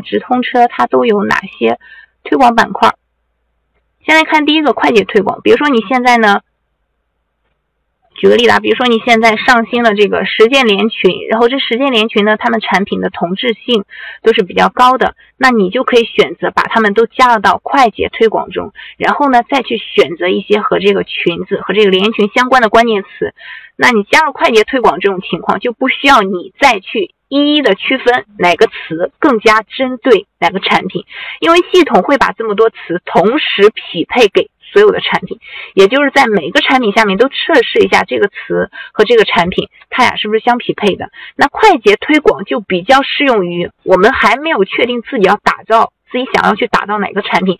直通车它都有哪些推广板块。先来看第一个快捷推广，比如说你现在呢。举个例子啊，比如说你现在上新了这个实践连群，然后这实践连群呢，他们产品的同质性都是比较高的，那你就可以选择把他们都加入到快捷推广中，然后呢再去选择一些和这个群子和这个连群相关的关键词。那你加入快捷推广这种情况，就不需要你再去一一的区分哪个词更加针对哪个产品，因为系统会把这么多词同时匹配给。所有的产品，也就是在每个产品下面都测试一下这个词和这个产品，它俩是不是相匹配的。那快捷推广就比较适用于我们还没有确定自己要打造、自己想要去打造哪个产品，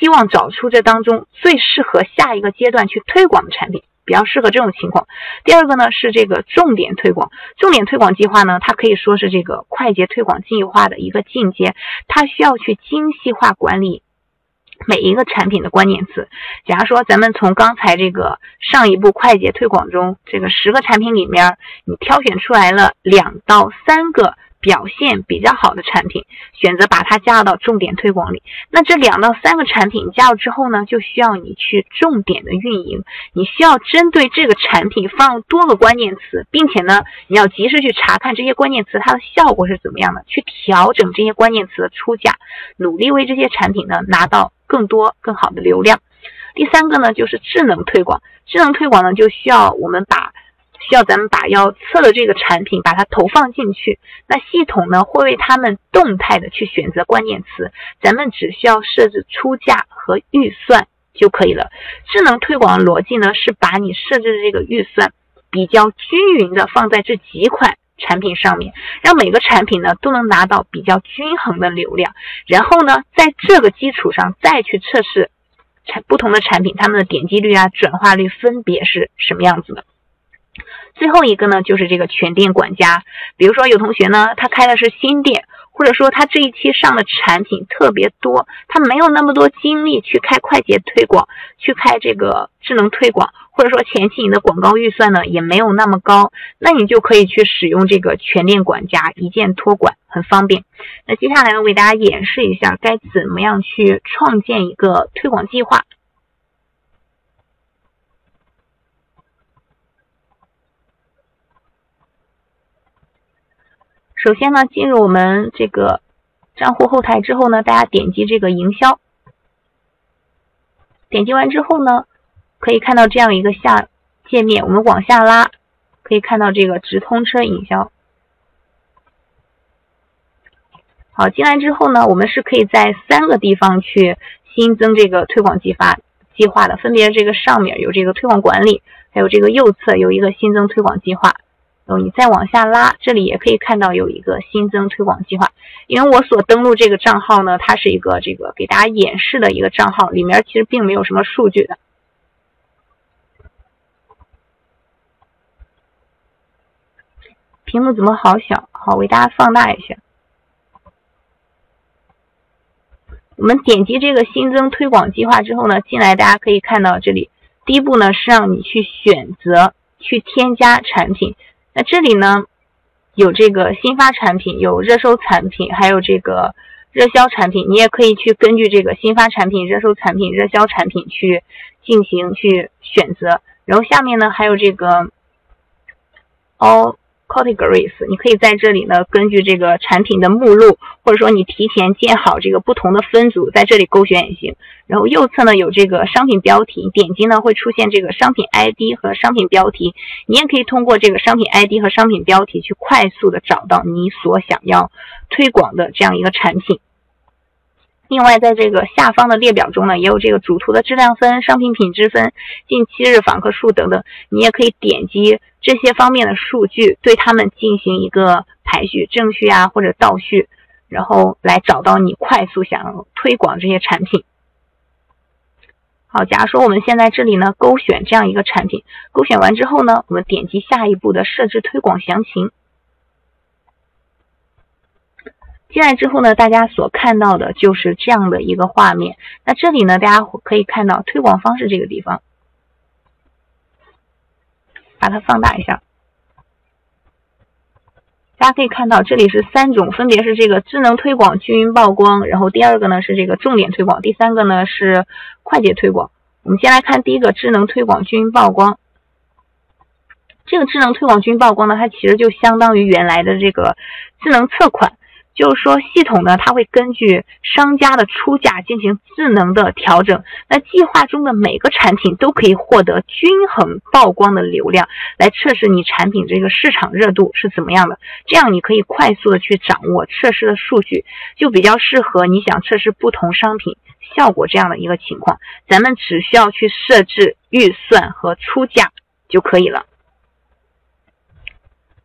希望找出这当中最适合下一个阶段去推广的产品，比较适合这种情况。第二个呢是这个重点推广，重点推广计划呢，它可以说是这个快捷推广计划的一个进阶，它需要去精细化管理。每一个产品的关键词，假如说咱们从刚才这个上一步快捷推广中，这个十个产品里面，你挑选出来了两到三个。表现比较好的产品，选择把它加入到重点推广里。那这两到三个产品加入之后呢，就需要你去重点的运营。你需要针对这个产品放入多个关键词，并且呢，你要及时去查看这些关键词它的效果是怎么样的，去调整这些关键词的出价，努力为这些产品呢拿到更多更好的流量。第三个呢，就是智能推广。智能推广呢，就需要我们把。需要咱们把要测的这个产品把它投放进去，那系统呢会为他们动态的去选择关键词，咱们只需要设置出价和预算就可以了。智能推广的逻辑呢是把你设置的这个预算比较均匀的放在这几款产品上面，让每个产品呢都能拿到比较均衡的流量，然后呢在这个基础上再去测试产不同的产品它们的点击率啊转化率分别是什么样子的。最后一个呢，就是这个全店管家。比如说有同学呢，他开的是新店，或者说他这一期上的产品特别多，他没有那么多精力去开快捷推广，去开这个智能推广，或者说前期你的广告预算呢也没有那么高，那你就可以去使用这个全店管家，一键托管，很方便。那接下来呢，为大家演示一下该怎么样去创建一个推广计划。首先呢，进入我们这个账户后台之后呢，大家点击这个营销，点击完之后呢，可以看到这样一个下界面。我们往下拉，可以看到这个直通车营销。好，进来之后呢，我们是可以在三个地方去新增这个推广计划计划的，分别这个上面有这个推广管理，还有这个右侧有一个新增推广计划。你再往下拉，这里也可以看到有一个新增推广计划。因为我所登录这个账号呢，它是一个这个给大家演示的一个账号，里面其实并没有什么数据的。屏幕怎么好小？好，为大家放大一下。我们点击这个新增推广计划之后呢，进来大家可以看到这里，第一步呢是让你去选择去添加产品。那这里呢，有这个新发产品，有热搜产品，还有这个热销产品。你也可以去根据这个新发产品、热搜产品、热销产品去进行去选择。然后下面呢，还有这个哦。Categories，你可以在这里呢，根据这个产品的目录，或者说你提前建好这个不同的分组，在这里勾选也行。然后右侧呢有这个商品标题，点击呢会出现这个商品 ID 和商品标题，你也可以通过这个商品 ID 和商品标题去快速的找到你所想要推广的这样一个产品。另外，在这个下方的列表中呢，也有这个主图的质量分、商品品质分、近七日访客数等等，你也可以点击这些方面的数据，对它们进行一个排序，正序啊或者倒序，然后来找到你快速想要推广这些产品。好，假如说我们现在这里呢勾选这样一个产品，勾选完之后呢，我们点击下一步的设置推广详情。进来之后呢，大家所看到的就是这样的一个画面。那这里呢，大家可以看到推广方式这个地方，把它放大一下。大家可以看到，这里是三种，分别是这个智能推广、均匀曝光，然后第二个呢是这个重点推广，第三个呢是快捷推广。我们先来看第一个智能推广、均匀曝光。这个智能推广、均匀曝光呢，它其实就相当于原来的这个智能测款。就是说，系统呢，它会根据商家的出价进行智能的调整。那计划中的每个产品都可以获得均衡曝光的流量，来测试你产品这个市场热度是怎么样的。这样你可以快速的去掌握测试的数据，就比较适合你想测试不同商品效果这样的一个情况。咱们只需要去设置预算和出价就可以了。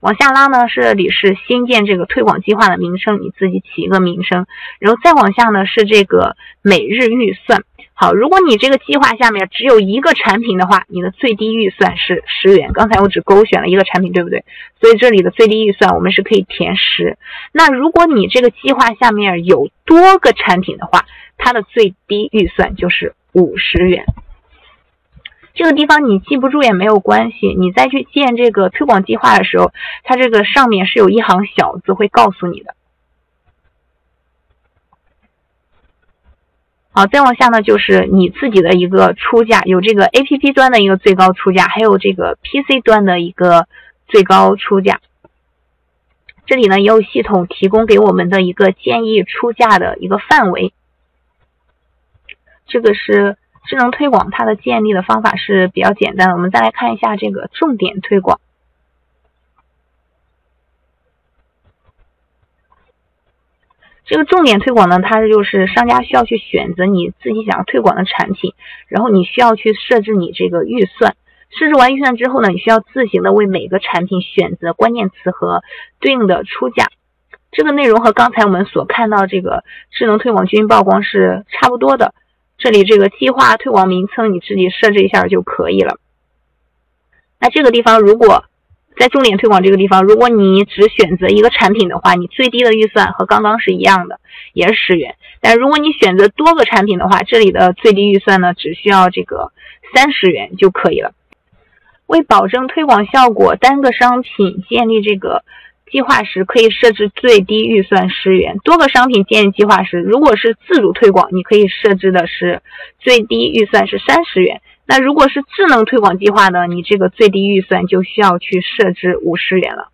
往下拉呢，这里是新建这个推广计划的名称，你自己起一个名称。然后再往下呢，是这个每日预算。好，如果你这个计划下面只有一个产品的话，你的最低预算是十元。刚才我只勾选了一个产品，对不对？所以这里的最低预算我们是可以填十。那如果你这个计划下面有多个产品的话，它的最低预算就是五十元。这个地方你记不住也没有关系，你再去建这个推广计划的时候，它这个上面是有一行小字会告诉你的。好，再往下呢，就是你自己的一个出价，有这个 APP 端的一个最高出价，还有这个 PC 端的一个最高出价。这里呢也有系统提供给我们的一个建议出价的一个范围，这个是。智能推广它的建立的方法是比较简单的，我们再来看一下这个重点推广。这个重点推广呢，它就是商家需要去选择你自己想要推广的产品，然后你需要去设置你这个预算。设置完预算之后呢，你需要自行的为每个产品选择关键词和对应的出价。这个内容和刚才我们所看到这个智能推广均匀曝光是差不多的。这里这个计划推广名称你自己设置一下就可以了。那这个地方如果在重点推广这个地方，如果你只选择一个产品的话，你最低的预算和刚刚是一样的，也是十元。但如果你选择多个产品的话，这里的最低预算呢只需要这个三十元就可以了。为保证推广效果，单个商品建立这个。计划时可以设置最低预算十元，多个商品建立计划时，如果是自主推广，你可以设置的是最低预算是三十元。那如果是智能推广计划呢，你这个最低预算就需要去设置五十元了。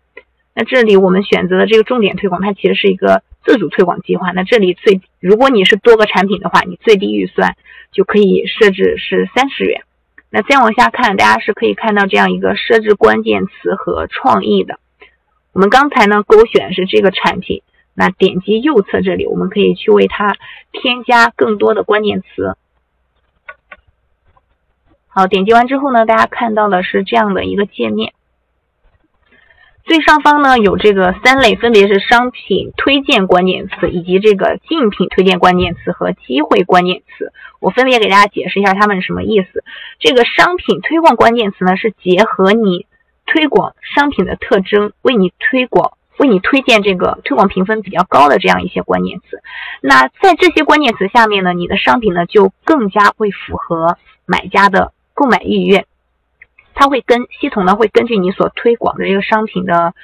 那这里我们选择的这个重点推广，它其实是一个自主推广计划。那这里最，如果你是多个产品的话，你最低预算就可以设置是三十元。那再往下看，大家是可以看到这样一个设置关键词和创意的。我们刚才呢勾选是这个产品，那点击右侧这里，我们可以去为它添加更多的关键词。好，点击完之后呢，大家看到的是这样的一个界面。最上方呢有这个三类，分别是商品推荐关键词，以及这个竞品推荐关键词和机会关键词。我分别给大家解释一下它们是什么意思。这个商品推广关键词呢是结合你。推广商品的特征，为你推广，为你推荐这个推广评分比较高的这样一些关键词。那在这些关键词下面呢，你的商品呢就更加会符合买家的购买意愿。它会跟系统呢会根据你所推广的这个商品的。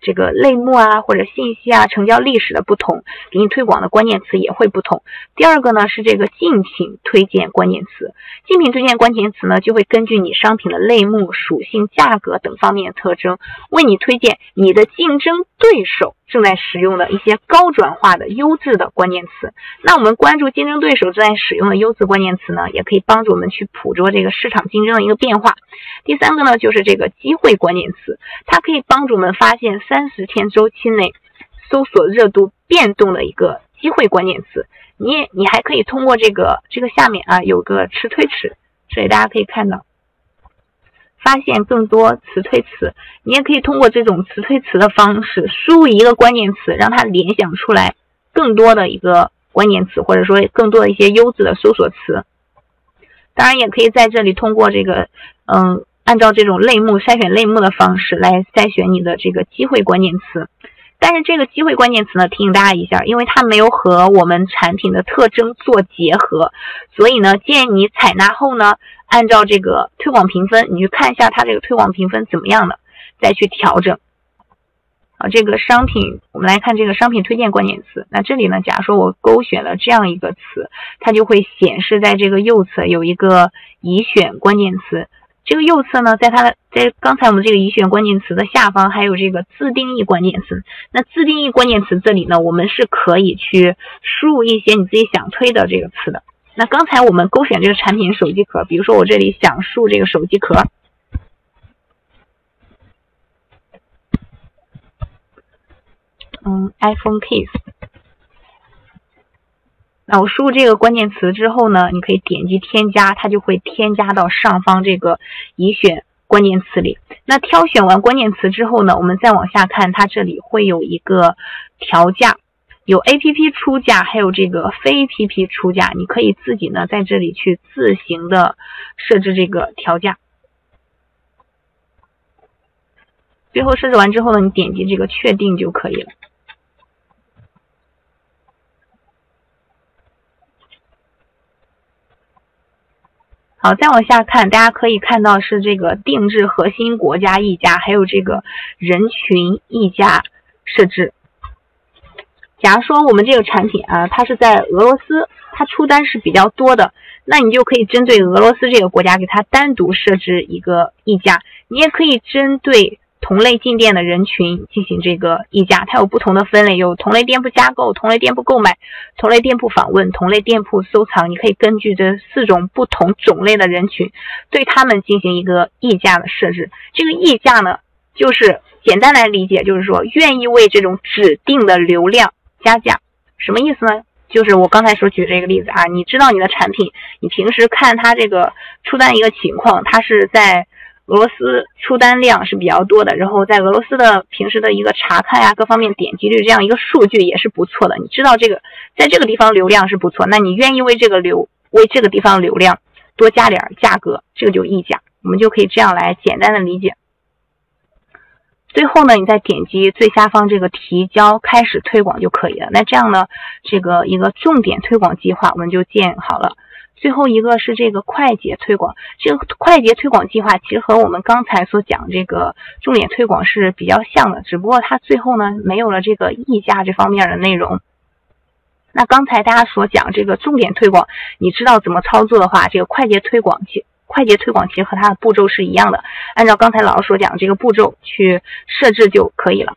这个类目啊，或者信息啊，成交历史的不同，给你推广的关键词也会不同。第二个呢是这个竞品推荐关键词，竞品推荐关键词呢就会根据你商品的类目、属性、价格等方面的特征，为你推荐你的竞争对手正在使用的一些高转化的优质的关键词。那我们关注竞争对手正在使用的优质关键词呢，也可以帮助我们去捕捉这个市场竞争的一个变化。第三个呢就是这个机会关键词，它可以帮助我们发现。三十天周期内搜索热度变动的一个机会关键词，你也你还可以通过这个这个下面啊有个词推词，所以大家可以看到发现更多词推词，你也可以通过这种词推词的方式输入一个关键词，让它联想出来更多的一个关键词，或者说更多的一些优质的搜索词。当然，也可以在这里通过这个嗯。按照这种类目筛选类目的方式来筛选你的这个机会关键词，但是这个机会关键词呢，提醒大家一下，因为它没有和我们产品的特征做结合，所以呢，建议你采纳后呢，按照这个推广评分，你去看一下它这个推广评分怎么样的，再去调整。啊，这个商品，我们来看这个商品推荐关键词。那这里呢，假如说我勾选了这样一个词，它就会显示在这个右侧有一个已选关键词。这个右侧呢，在它的在刚才我们这个已选关键词的下方还有这个自定义关键词。那自定义关键词这里呢，我们是可以去输入一些你自己想推的这个词的。那刚才我们勾选这个产品手机壳，比如说我这里想输入这个手机壳。嗯，iPhone case。那我输入这个关键词之后呢，你可以点击添加，它就会添加到上方这个已选关键词里。那挑选完关键词之后呢，我们再往下看，它这里会有一个调价，有 APP 出价，还有这个非 APP 出价，你可以自己呢在这里去自行的设置这个调价。最后设置完之后呢，你点击这个确定就可以了。好，再往下看，大家可以看到是这个定制核心国家溢价，还有这个人群溢价设置。假如说我们这个产品啊，它是在俄罗斯，它出单是比较多的，那你就可以针对俄罗斯这个国家给它单独设置一个溢价，你也可以针对。同类进店的人群进行这个议价，它有不同的分类，有同类店铺加购、同类店铺购买、同类店铺访问、同类店铺收藏。你可以根据这四种不同种类的人群，对他们进行一个议价的设置。这个议价呢，就是简单来理解，就是说愿意为这种指定的流量加价。什么意思呢？就是我刚才所举这个例子啊，你知道你的产品，你平时看它这个出单一个情况，它是在。俄罗斯出单量是比较多的，然后在俄罗斯的平时的一个查看呀，各方面点击率这样一个数据也是不错的。你知道这个在这个地方流量是不错，那你愿意为这个流为这个地方流量多加点价格，这个就溢价，我们就可以这样来简单的理解。最后呢，你再点击最下方这个提交开始推广就可以了。那这样呢，这个一个重点推广计划我们就建好了。最后一个是这个快捷推广，这个快捷推广计划其实和我们刚才所讲这个重点推广是比较像的，只不过它最后呢没有了这个溢价这方面的内容。那刚才大家所讲这个重点推广，你知道怎么操作的话，这个快捷推广其快捷推广其实和它的步骤是一样的，按照刚才老师所讲这个步骤去设置就可以了。